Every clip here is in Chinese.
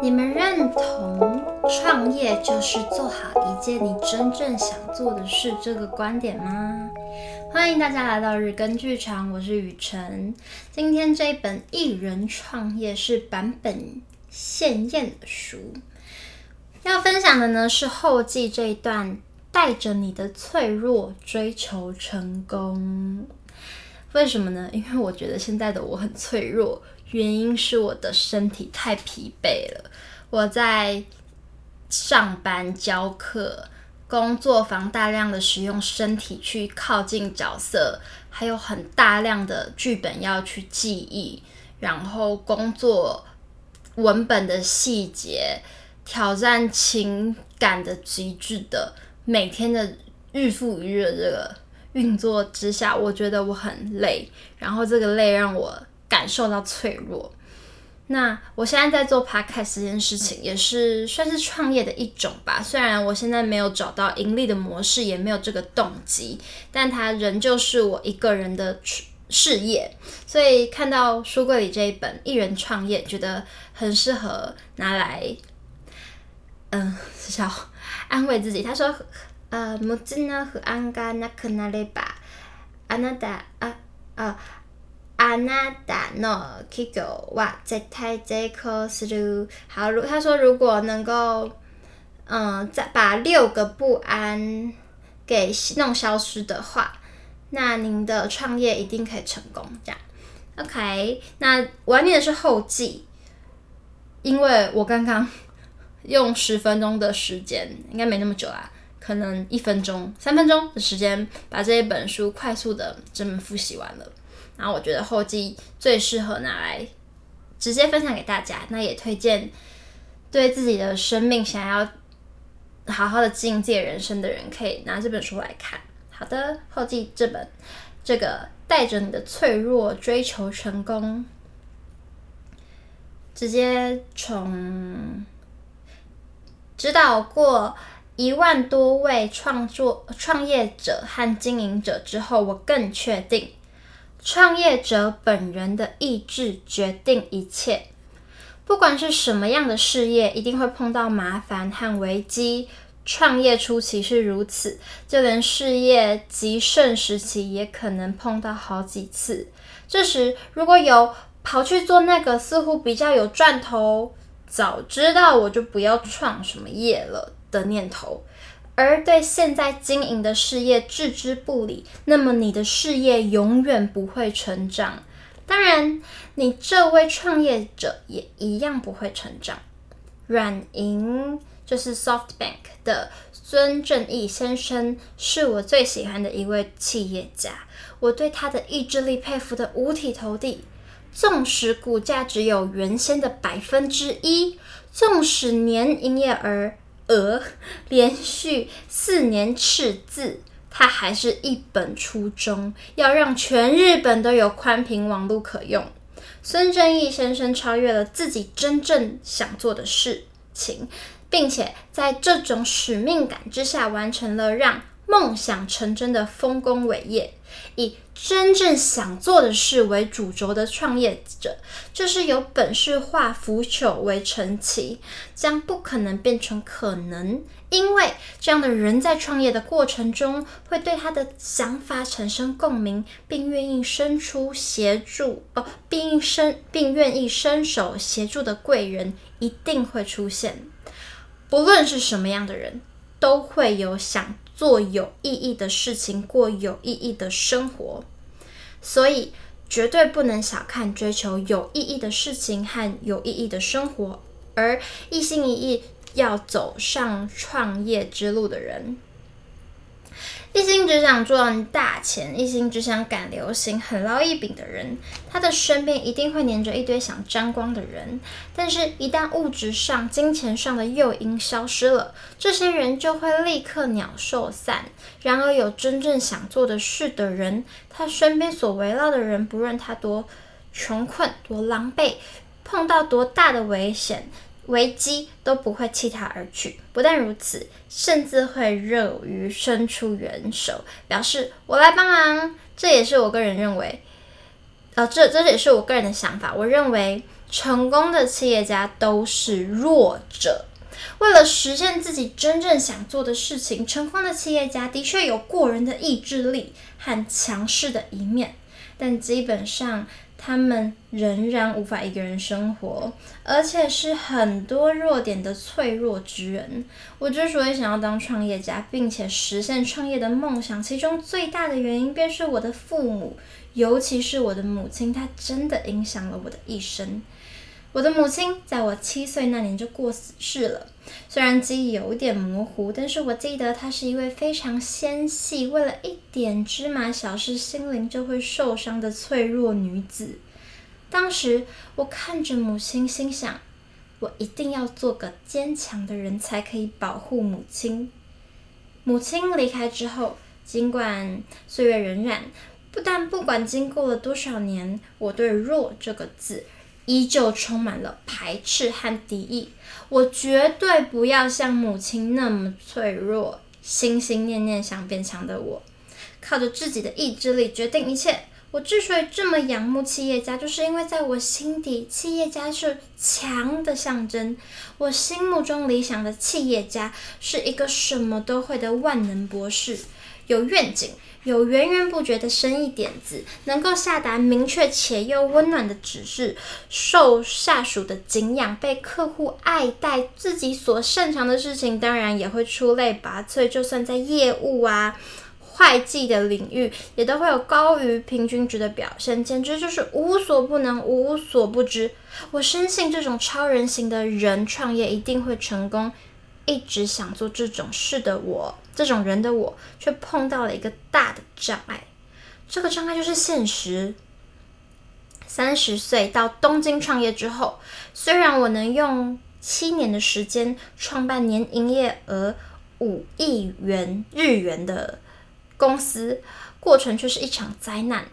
你们认同创业就是做好一件你真正想做的事这个观点吗？欢迎大家来到日更剧场，我是雨辰。今天这一本《一人创业》是坂本宪彦的书，要分享的呢是后记这一段，带着你的脆弱追求成功。为什么呢？因为我觉得现在的我很脆弱。原因是我的身体太疲惫了。我在上班、教课、工作房大量的使用身体去靠近角色，还有很大量的剧本要去记忆，然后工作文本的细节，挑战情感的极致的，每天的日复一日的这个运作之下，我觉得我很累，然后这个累让我。感受到脆弱。那我现在在做 podcast 这件事情，也是算是创业的一种吧。虽然我现在没有找到盈利的模式，也没有这个动机，但它仍旧是我一个人的事业。所以看到书柜里这一本《一人创业》，觉得很适合拿来，嗯，小安慰自己。他说：“呃，木子呢和安嘎那可那嘞吧，阿那达啊啊。”あなたの企业は绝対成功する。好，如他说，如果能够，嗯，再把六个不安给弄消失的话，那您的创业一定可以成功。这样，OK。那我要念的是后记，因为我刚刚用十分钟的时间，应该没那么久啦，可能一分钟、三分钟的时间，把这一本书快速的这么复习完了。 然后我觉得后记最适合拿来直接分享给大家，那也推荐对自己的生命想要好好的经营自己人生的人，可以拿这本书来看。好的，后记这本这个带着你的脆弱追求成功，直接从指导过一万多位创作创业者和经营者之后，我更确定。创业者本人的意志决定一切，不管是什么样的事业，一定会碰到麻烦和危机。创业初期是如此，就连事业极盛时期也可能碰到好几次。这时，如果有跑去做那个似乎比较有赚头，早知道我就不要创什么业了的念头。而对现在经营的事业置之不理，那么你的事业永远不会成长。当然，你这位创业者也一样不会成长。软银就是 SoftBank 的孙正义先生，是我最喜欢的一位企业家。我对他的意志力佩服得五体投地。纵使股价只有原先的百分之一，纵使年营业额。而连续四年赤字，他还是一本初衷，要让全日本都有宽频网络可用。孙正义先生超越了自己真正想做的事情，并且在这种使命感之下，完成了让梦想成真的丰功伟业。以真正想做的事为主轴的创业者，就是有本事化腐朽为神奇，将不可能变成可能。因为这样的人在创业的过程中，会对他的想法产生共鸣，并愿意伸出协助哦，并伸并愿意伸手协助的贵人一定会出现。不论是什么样的人，都会有想。做有意义的事情，过有意义的生活，所以绝对不能小看追求有意义的事情和有意义的生活，而一心一意要走上创业之路的人。一心只想赚大钱，一心只想赶流行、很捞一笔的人，他的身边一定会黏着一堆想沾光的人。但是，一旦物质上、金钱上的诱因消失了，这些人就会立刻鸟兽散。然而，有真正想做的事的人，他身边所围绕的人，不论他多穷困、多狼狈，碰到多大的危险。危机都不会弃他而去，不但如此，甚至会乐于伸出援手，表示我来帮忙。这也是我个人认为，呃，这这也是我个人的想法。我认为成功的企业家都是弱者。为了实现自己真正想做的事情，成功的企业家的确有过人的意志力和强势的一面，但基本上他们仍然无法一个人生活，而且是很多弱点的脆弱之人。我之所以想要当创业家，并且实现创业的梦想，其中最大的原因便是我的父母，尤其是我的母亲，她真的影响了我的一生。我的母亲在我七岁那年就过世了。虽然记忆有点模糊，但是我记得她是一位非常纤细，为了一点芝麻小事，心灵就会受伤的脆弱女子。当时我看着母亲，心想：我一定要做个坚强的人，才可以保护母亲。母亲离开之后，尽管岁月荏苒，不但不管经过了多少年，我对“弱”这个字。依旧充满了排斥和敌意。我绝对不要像母亲那么脆弱，心心念念想变强的我，靠着自己的意志力决定一切。我之所以这么仰慕企业家，就是因为在我心底，企业家是强的象征。我心目中理想的企业家是一个什么都会的万能博士，有愿景。有源源不绝的生意点子，能够下达明确且又温暖的指示，受下属的敬仰，被客户爱戴，自己所擅长的事情当然也会出类拔萃。就算在业务啊、会计的领域，也都会有高于平均值的表现，简直就是无所不能、无所不知。我深信这种超人型的人创业一定会成功。一直想做这种事的我，这种人的我，却碰到了一个大的障碍。这个障碍就是现实。三十岁到东京创业之后，虽然我能用七年的时间创办年营业额五亿元日元的公司，过程却是一场灾难。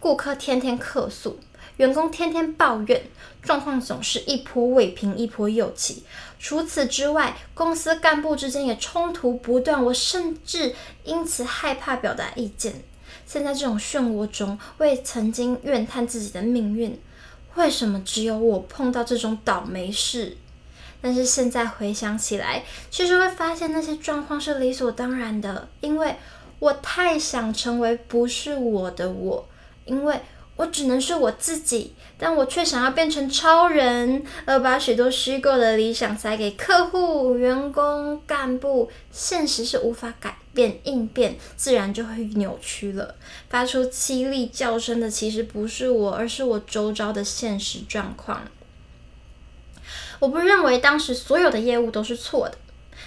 顾客天天客诉。员工天天抱怨，状况总是一波未平一波又起。除此之外，公司干部之间也冲突不断，我甚至因此害怕表达意见。现在这种漩涡中，我也曾经怨叹自己的命运：为什么只有我碰到这种倒霉事？但是现在回想起来，其实会发现那些状况是理所当然的，因为我太想成为不是我的我，因为。我只能是我自己，但我却想要变成超人，而把许多虚构的理想塞给客户、员工、干部。现实是无法改变，应变自然就会扭曲了。发出凄厉叫声的其实不是我，而是我周遭的现实状况。我不认为当时所有的业务都是错的，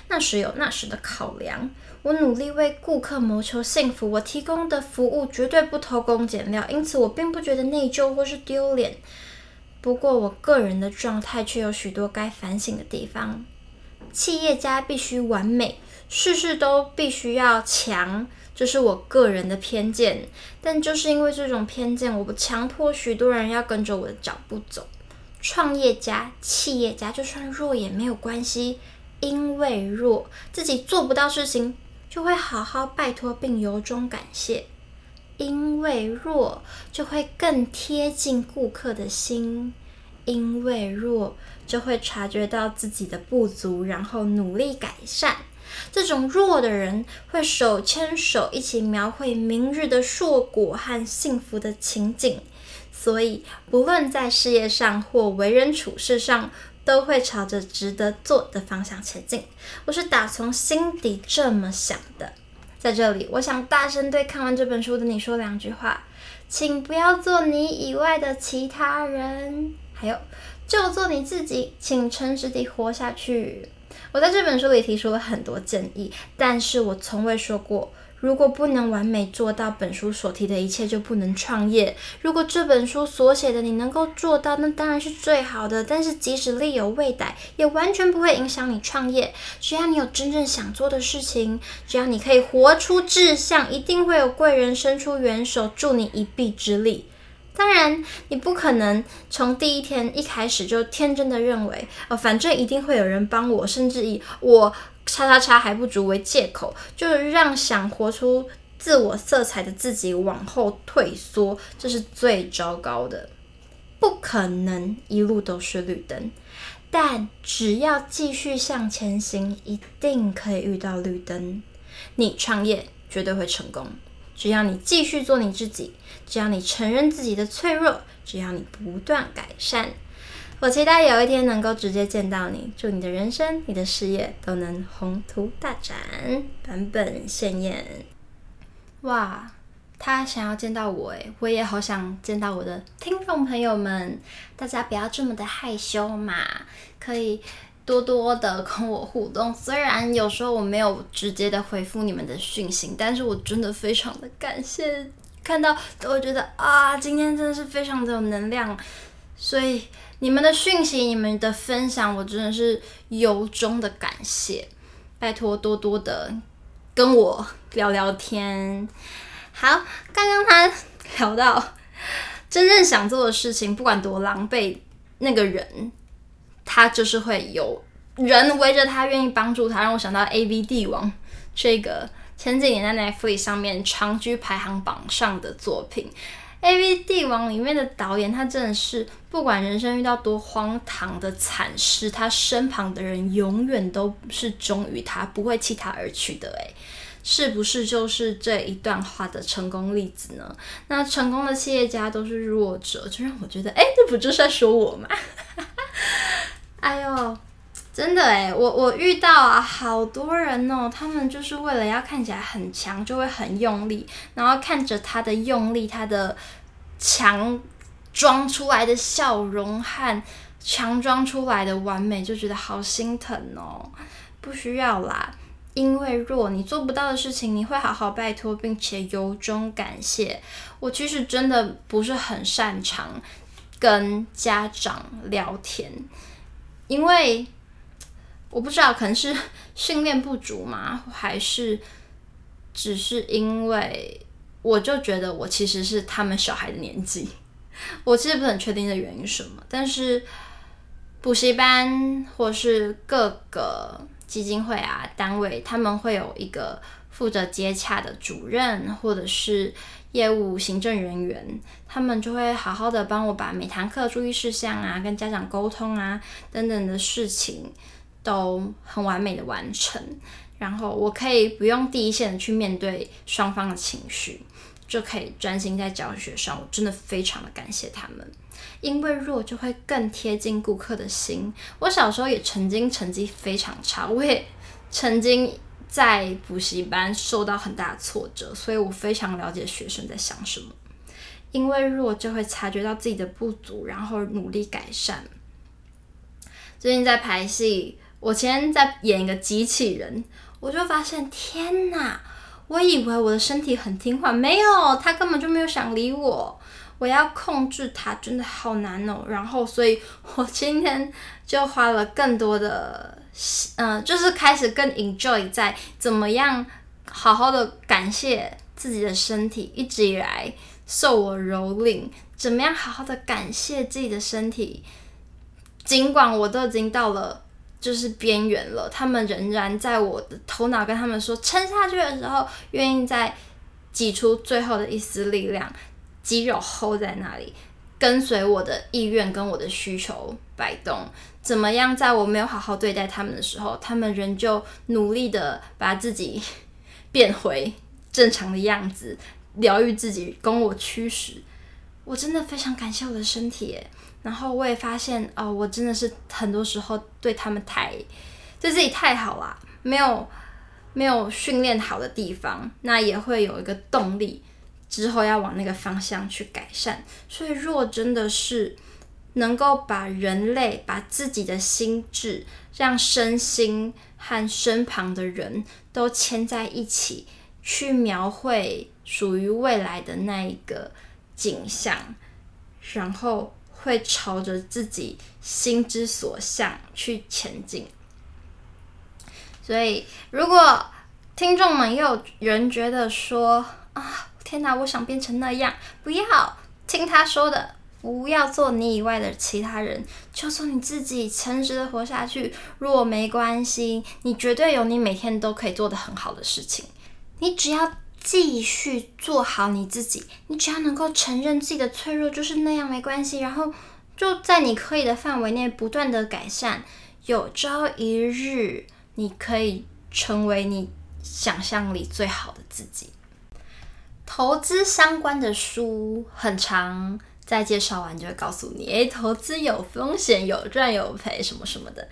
那时有那时的考量。我努力为顾客谋求幸福，我提供的服务绝对不偷工减料，因此我并不觉得内疚或是丢脸。不过，我个人的状态却有许多该反省的地方。企业家必须完美，事事都必须要强，这是我个人的偏见。但就是因为这种偏见，我不强迫许多人要跟着我的脚步走。创业家、企业家，就算弱也没有关系，因为弱，自己做不到事情。就会好好拜托并由衷感谢，因为弱就会更贴近顾客的心，因为弱就会察觉到自己的不足，然后努力改善。这种弱的人会手牵手一起描绘明日的硕果和幸福的情景，所以不论在事业上或为人处事上。都会朝着值得做的方向前进。我是打从心底这么想的。在这里，我想大声对看完这本书的你说两句话：请不要做你以外的其他人，还有就做你自己，请诚实地活下去。我在这本书里提出了很多建议，但是我从未说过。如果不能完美做到本书所提的一切，就不能创业。如果这本书所写的你能够做到，那当然是最好的。但是即使力有未逮，也完全不会影响你创业。只要你有真正想做的事情，只要你可以活出志向，一定会有贵人伸出援手，助你一臂之力。当然，你不可能从第一天一开始就天真的认为，呃，反正一定会有人帮我，甚至以我。叉叉叉还不足为借口，就是让想活出自我色彩的自己往后退缩，这是最糟糕的。不可能一路都是绿灯，但只要继续向前行，一定可以遇到绿灯。你创业绝对会成功，只要你继续做你自己，只要你承认自己的脆弱，只要你不断改善。我期待有一天能够直接见到你，祝你的人生、你的事业都能宏图大展。版本鲜艳。哇，他想要见到我诶，我也好想见到我的听众朋友们。大家不要这么的害羞嘛，可以多多的跟我互动。虽然有时候我没有直接的回复你们的讯息，但是我真的非常的感谢，看到我觉得啊，今天真的是非常的有能量，所以。你们的讯息，你们的分享，我真的是由衷的感谢。拜托多多的跟我聊聊天。好，刚刚他聊到真正想做的事情，不管多狼狈，那个人他就是会有人围着他，愿意帮助他。让我想到 AV 帝王这个前几年在 Netflix 上面长居排行榜上的作品。AV 帝王里面的导演，他真的是不管人生遇到多荒唐的惨事，他身旁的人永远都是忠于他，不会弃他而去的。诶，是不是就是这一段话的成功例子呢？那成功的企业家都是弱者，就让我觉得，诶，这不就是在说我吗？哎呦！真的哎，我我遇到啊，好多人哦，他们就是为了要看起来很强，就会很用力，然后看着他的用力，他的强装出来的笑容和强装出来的完美，就觉得好心疼哦。不需要啦，因为若你做不到的事情，你会好好拜托，并且由衷感谢。我其实真的不是很擅长跟家长聊天，因为。我不知道，可能是 训练不足吗？还是只是因为我就觉得我其实是他们小孩的年纪，我其实不是很确定的原因是什么。但是补习班或是各个基金会啊单位，他们会有一个负责接洽的主任或者是业务行政人员，他们就会好好的帮我把每堂课注意事项啊、跟家长沟通啊等等的事情。都很完美的完成，然后我可以不用第一线的去面对双方的情绪，就可以专心在教学上。我真的非常的感谢他们，因为弱就会更贴近顾客的心。我小时候也曾经成绩非常差，我也曾经在补习班受到很大的挫折，所以我非常了解学生在想什么。因为弱就会察觉到自己的不足，然后努力改善。最近在排戏。我前天在演一个机器人，我就发现天哪！我以为我的身体很听话，没有，他根本就没有想理我。我要控制他，真的好难哦。然后，所以我今天就花了更多的，嗯、就是开始更 enjoy 在怎么样好好的感谢自己的身体一直以来受我蹂躏，怎么样好好的感谢自己的身体，尽管我都已经到了。就是边缘了，他们仍然在我的头脑跟他们说撑下去的时候，愿意再挤出最后的一丝力量，肌肉 hold 在那里，跟随我的意愿跟我的需求摆动。怎么样，在我没有好好对待他们的时候，他们仍旧努力的把自己 变回正常的样子，疗愈自己，供我驱使。我真的非常感谢我的身体。然后我也发现，哦，我真的是很多时候对他们太，对自己太好了，没有没有训练好的地方，那也会有一个动力，之后要往那个方向去改善。所以，若真的是能够把人类、把自己的心智，让身心和身旁的人都牵在一起，去描绘属于未来的那一个景象，然后。会朝着自己心之所向去前进。所以，如果听众们又有人觉得说啊，天哪，我想变成那样，不要听他说的，不要做你以外的其他人，就做你自己，诚实的活下去。若没关系，你绝对有你每天都可以做得很好的事情，你只要。继续做好你自己，你只要能够承认自己的脆弱，就是那样没关系。然后就在你可以的范围内不断的改善，有朝一日你可以成为你想象里最好的自己。投资相关的书很长，在介绍完就会告诉你，诶，投资有风险，有赚有赔，什么什么的。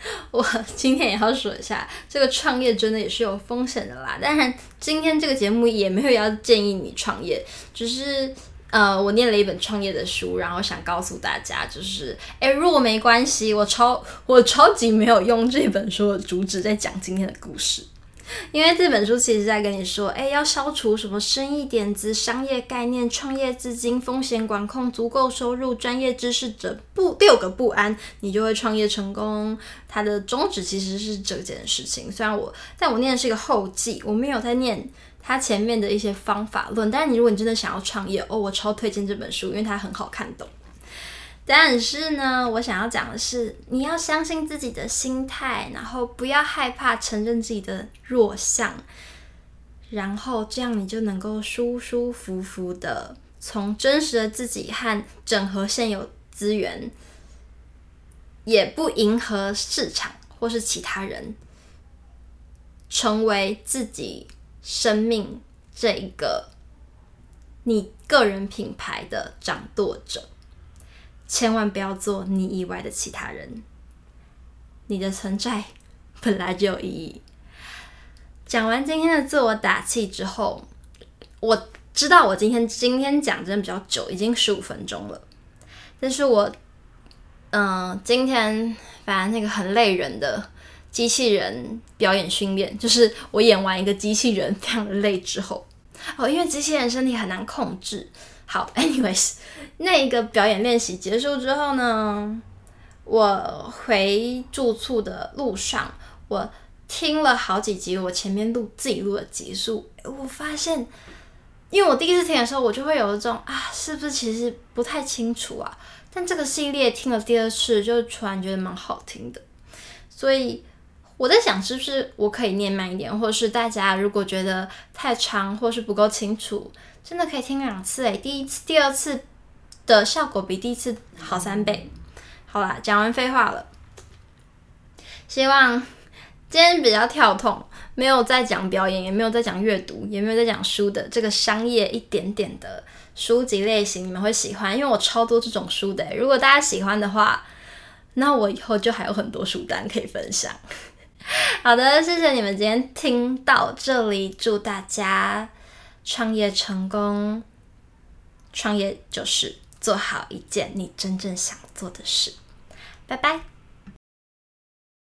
我今天也要说一下，这个创业真的也是有风险的啦。当然，今天这个节目也没有要建议你创业，只是呃，我念了一本创业的书，然后想告诉大家，就是诶，如果没关系，我超我超级没有用这本书的主旨在讲今天的故事。因为这本书其实在跟你说，哎，要消除什么生意点子、商业概念、创业资金、风险管控、足够收入、专业知识者不六个不安，你就会创业成功。它的宗旨其实是这件事情。虽然我，但我念的是一个后记，我没有在念它前面的一些方法论。但是你如果你真的想要创业，哦，我超推荐这本书，因为它很好看懂。但是呢，我想要讲的是，你要相信自己的心态，然后不要害怕承认自己的弱项，然后这样你就能够舒舒服服的从真实的自己和整合现有资源，也不迎合市场或是其他人，成为自己生命这一个你个人品牌的掌舵者。千万不要做你以外的其他人，你的存在本来就有意义。讲完今天的自我打气之后，我知道我今天今天讲真的比较久，已经十五分钟了。但是我，嗯、今天反正那个很累人的机器人表演训练，就是我演完一个机器人非常的累之后，哦，因为机器人身体很难控制。好，anyways，那一个表演练习结束之后呢，我回住处的路上，我听了好几集我前面录自己录的集数，我发现，因为我第一次听的时候，我就会有一种啊，是不是其实不太清楚啊？但这个系列听了第二次，就突然觉得蛮好听的，所以我在想，是不是我可以念慢一点，或者是大家如果觉得太长，或是不够清楚。真的可以听两次诶，第一次、第二次的效果比第一次好三倍。好啦，讲完废话了。希望今天比较跳痛，没有在讲表演，也没有在讲阅读，也没有在讲书的这个商业一点点的书籍类型，你们会喜欢，因为我超多这种书的。如果大家喜欢的话，那我以后就还有很多书单可以分享。好的，谢谢你们今天听到这里，祝大家。创业成功，创业就是做好一件你真正想做的事。拜拜。